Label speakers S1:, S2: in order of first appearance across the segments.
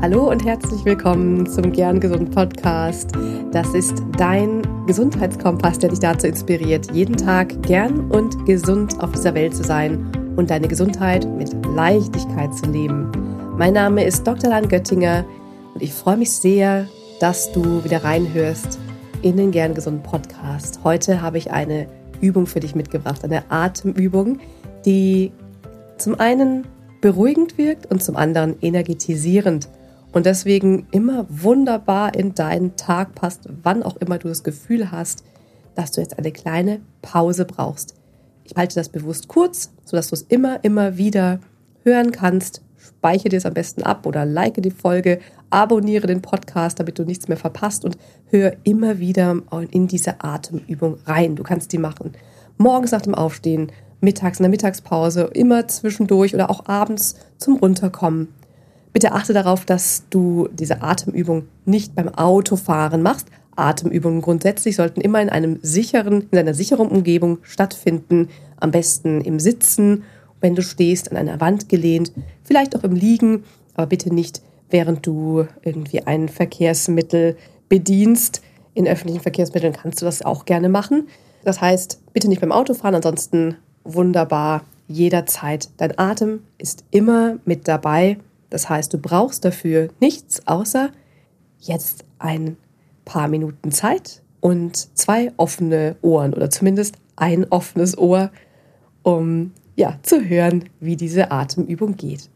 S1: Hallo und herzlich willkommen zum Gern Gesund Podcast. Das ist dein Gesundheitskompass, der dich dazu inspiriert, jeden Tag gern und gesund auf dieser Welt zu sein und deine Gesundheit mit Leichtigkeit zu leben. Mein Name ist Dr. Lan Göttinger und ich freue mich sehr, dass du wieder reinhörst in den Gern Gesund Podcast. Heute habe ich eine Übung für dich mitgebracht, eine Atemübung, die zum einen beruhigend wirkt und zum anderen energetisierend und deswegen immer wunderbar in deinen Tag passt, wann auch immer du das Gefühl hast, dass du jetzt eine kleine Pause brauchst. Ich halte das bewusst kurz, sodass du es immer, immer wieder hören kannst. Speichere dir es am besten ab oder like die Folge, abonniere den Podcast, damit du nichts mehr verpasst und hör immer wieder in diese Atemübung rein. Du kannst die machen morgens nach dem Aufstehen, mittags in der Mittagspause, immer zwischendurch oder auch abends zum Runterkommen. Bitte achte darauf, dass du diese Atemübung nicht beim Autofahren machst. Atemübungen grundsätzlich sollten immer in einem sicheren, in einer sicheren Umgebung stattfinden. Am besten im Sitzen, wenn du stehst, an einer Wand gelehnt, vielleicht auch im Liegen, aber bitte nicht, während du irgendwie ein Verkehrsmittel bedienst. In öffentlichen Verkehrsmitteln kannst du das auch gerne machen. Das heißt, bitte nicht beim Autofahren, ansonsten wunderbar jederzeit. Dein Atem ist immer mit dabei das heißt, du brauchst dafür nichts außer jetzt ein paar Minuten Zeit und zwei offene Ohren oder zumindest ein offenes Ohr, um ja zu hören, wie diese Atemübung geht.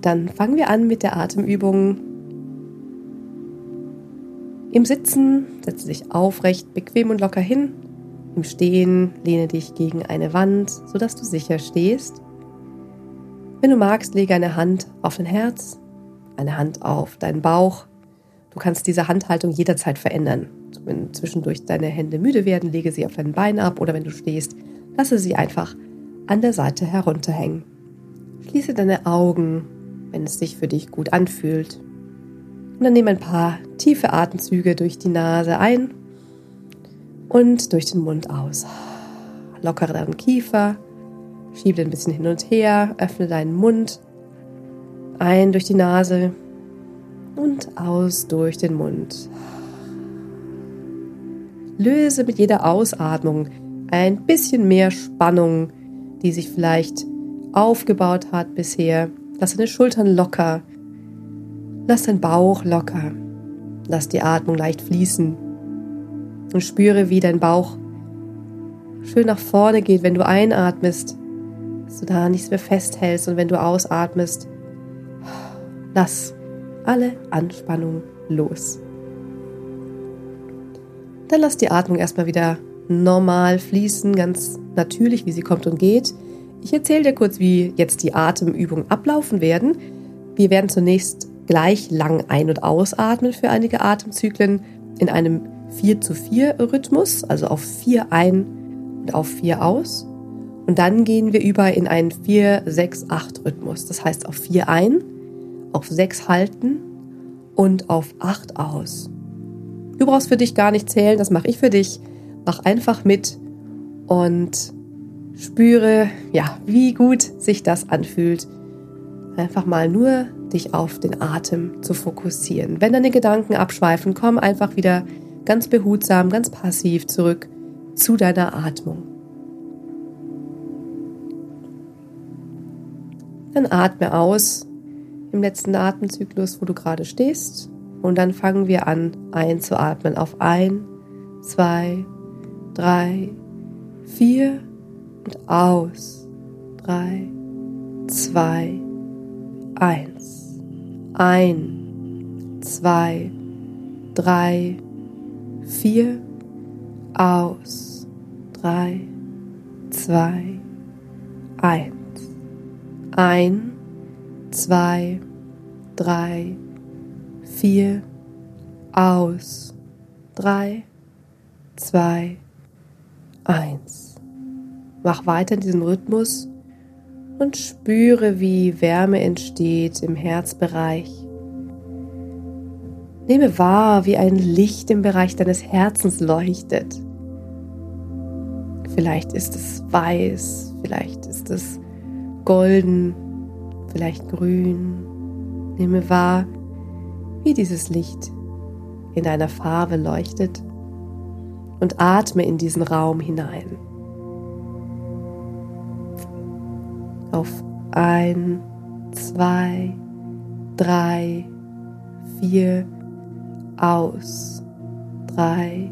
S1: Dann fangen wir an mit der Atemübung. Im Sitzen setze dich aufrecht, bequem und locker hin im Stehen lehne dich gegen eine Wand, sodass du sicher stehst. Wenn du magst, lege eine Hand auf dein Herz, eine Hand auf deinen Bauch. Du kannst diese Handhaltung jederzeit verändern. Wenn zwischendurch deine Hände müde werden, lege sie auf dein Bein ab oder wenn du stehst, lasse sie einfach an der Seite herunterhängen. Schließe deine Augen, wenn es sich für dich gut anfühlt. Und dann nehme ein paar tiefe Atemzüge durch die Nase ein und durch den Mund aus. Lockere deinen Kiefer, schiebe ein bisschen hin und her, öffne deinen Mund, ein durch die Nase und aus durch den Mund. Löse mit jeder Ausatmung ein bisschen mehr Spannung, die sich vielleicht aufgebaut hat bisher. Lass deine Schultern locker. Lass deinen Bauch locker. Lass die Atmung leicht fließen und spüre, wie dein Bauch schön nach vorne geht, wenn du einatmest, dass du da nichts mehr festhältst und wenn du ausatmest, lass alle Anspannung los. Dann lass die Atmung erstmal wieder normal fließen, ganz natürlich, wie sie kommt und geht. Ich erzähle dir kurz, wie jetzt die Atemübungen ablaufen werden. Wir werden zunächst gleich lang ein- und ausatmen für einige Atemzyklen in einem 4 zu 4 Rhythmus, also auf 4 ein und auf 4 aus. Und dann gehen wir über in einen 4, 6, 8 Rhythmus. Das heißt auf 4 ein, auf 6 halten und auf 8 aus. Du brauchst für dich gar nicht zählen, das mache ich für dich. Mach einfach mit und spüre, ja, wie gut sich das anfühlt. Einfach mal nur dich auf den Atem zu fokussieren. Wenn deine Gedanken abschweifen, komm einfach wieder ganz behutsam, ganz passiv zurück zu deiner Atmung. Dann atme aus im letzten Atemzyklus, wo du gerade stehst. Und dann fangen wir an einzuatmen auf ein, zwei, drei, vier und aus. Drei, zwei, eins. Ein, zwei, drei, vier, aus, drei, zwei, eins. Ein, zwei, drei, vier, aus, drei, zwei, eins. Mach weiter in diesem Rhythmus und spüre, wie Wärme entsteht im Herzbereich Nehme wahr, wie ein Licht im Bereich deines Herzens leuchtet. Vielleicht ist es weiß, vielleicht ist es golden, vielleicht grün. Nehme wahr, wie dieses Licht in deiner Farbe leuchtet und atme in diesen Raum hinein. Auf ein, zwei, drei, vier, aus, drei,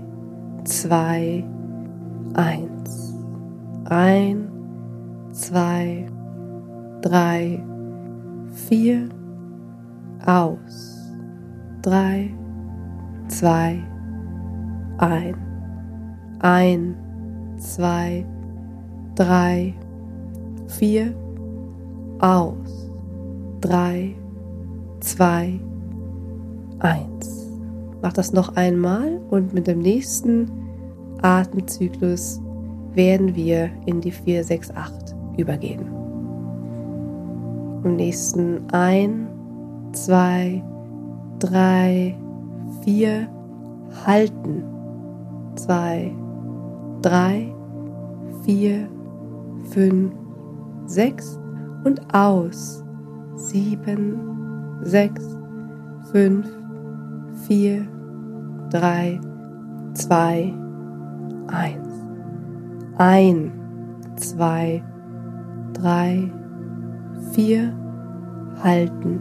S1: zwei, eins. Ein, zwei, drei, vier, aus, drei, zwei, ein, ein, zwei, drei, vier, aus, drei, zwei, eins. Mach das noch einmal und mit dem nächsten Atemzyklus werden wir in die 468 übergehen. Im nächsten ein, zwei, drei, vier, halten. Zwei, drei, vier, fünf, sechs und aus. Sieben, sechs, fünf, vier, drei, zwei, eins. Ein, zwei, drei, vier, halten.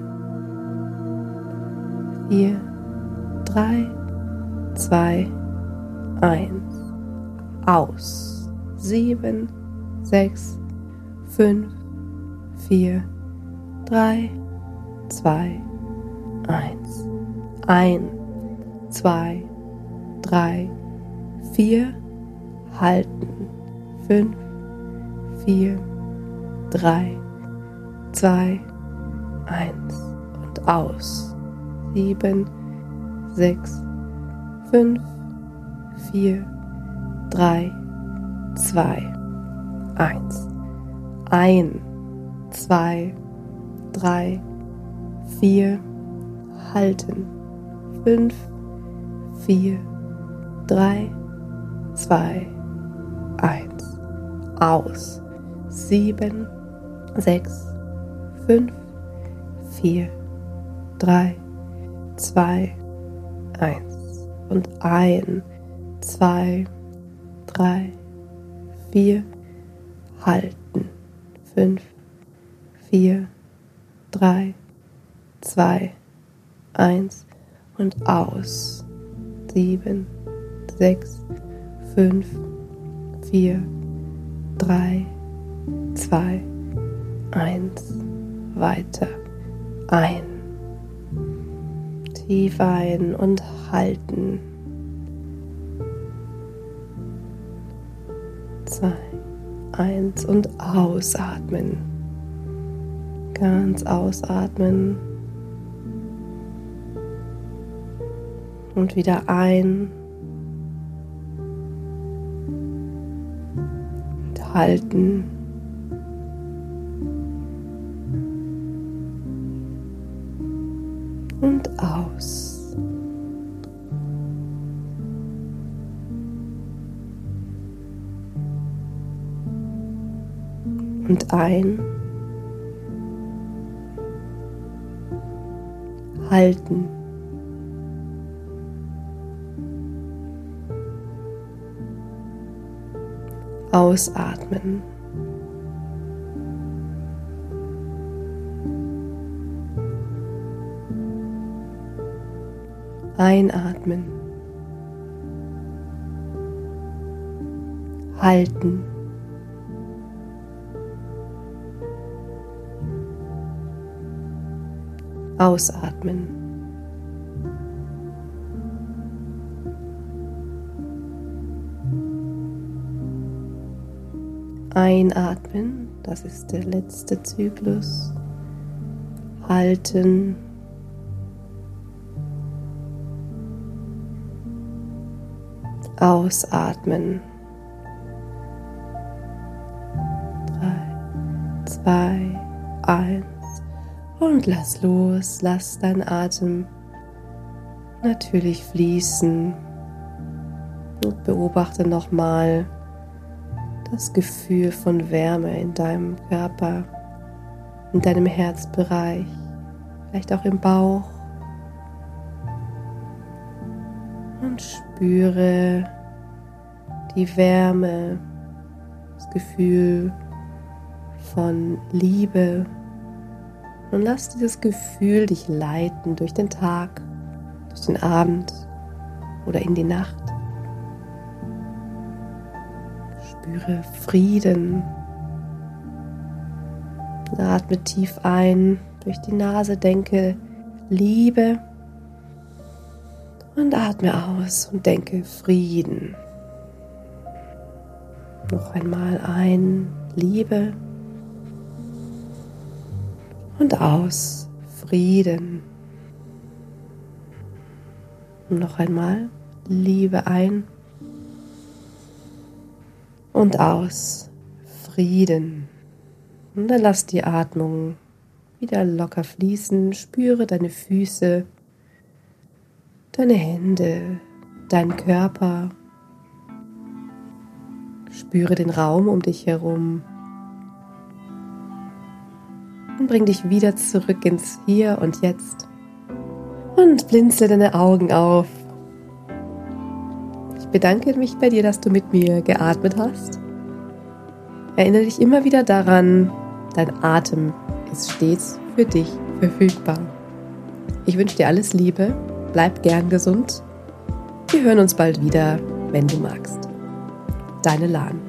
S1: Vier, drei, zwei, eins. Aus. Sieben, sechs, fünf, vier, drei, zwei, eins. Ein, zwei, drei, vier, halten. Fünf, vier, drei, zwei, eins und aus. Sieben, sechs, fünf, vier, drei, zwei, eins. Ein, zwei, drei, vier, halten. Fünf, vier, drei, zwei, eins. Aus. Sieben, sechs, fünf, vier, drei, zwei, eins. Und ein, zwei, drei, vier, halten. Fünf, vier, drei, zwei, eins und aus. Sieben, sechs, fünf, vier, drei, zwei, eins. Weiter. Ein. Tief ein und halten. Zwei, eins und ausatmen. Ganz ausatmen. Und wieder ein. Und halten. Und aus. Und ein. Halten. Ausatmen. Einatmen. Halten. Ausatmen. Einatmen, das ist der letzte Zyklus. Halten. Ausatmen. Drei, zwei, eins. Und lass los, lass dein Atem natürlich fließen. Und beobachte nochmal das Gefühl von Wärme in deinem Körper, in deinem Herzbereich, vielleicht auch im Bauch. Und spüre die Wärme, das Gefühl von Liebe. Und lass dieses Gefühl dich leiten durch den Tag, durch den Abend oder in die Nacht. Spüre Frieden. Atme tief ein durch die Nase, denke Liebe und atme aus und denke Frieden. Noch einmal ein, Liebe und aus, Frieden. Und noch einmal, Liebe ein und aus, Frieden. Und dann lass die Atmung wieder locker fließen, spüre deine Füße, deine Hände, deinen Körper. Spüre den Raum um dich herum. Und bring dich wieder zurück ins Hier und Jetzt. Und blinzle deine Augen auf. Bedanke mich bei dir, dass du mit mir geatmet hast. Erinnere dich immer wieder daran, dein Atem ist stets für dich verfügbar. Ich wünsche dir alles Liebe, bleib gern gesund. Wir hören uns bald wieder, wenn du magst. Deine Lahn.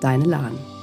S1: Deine Lahn.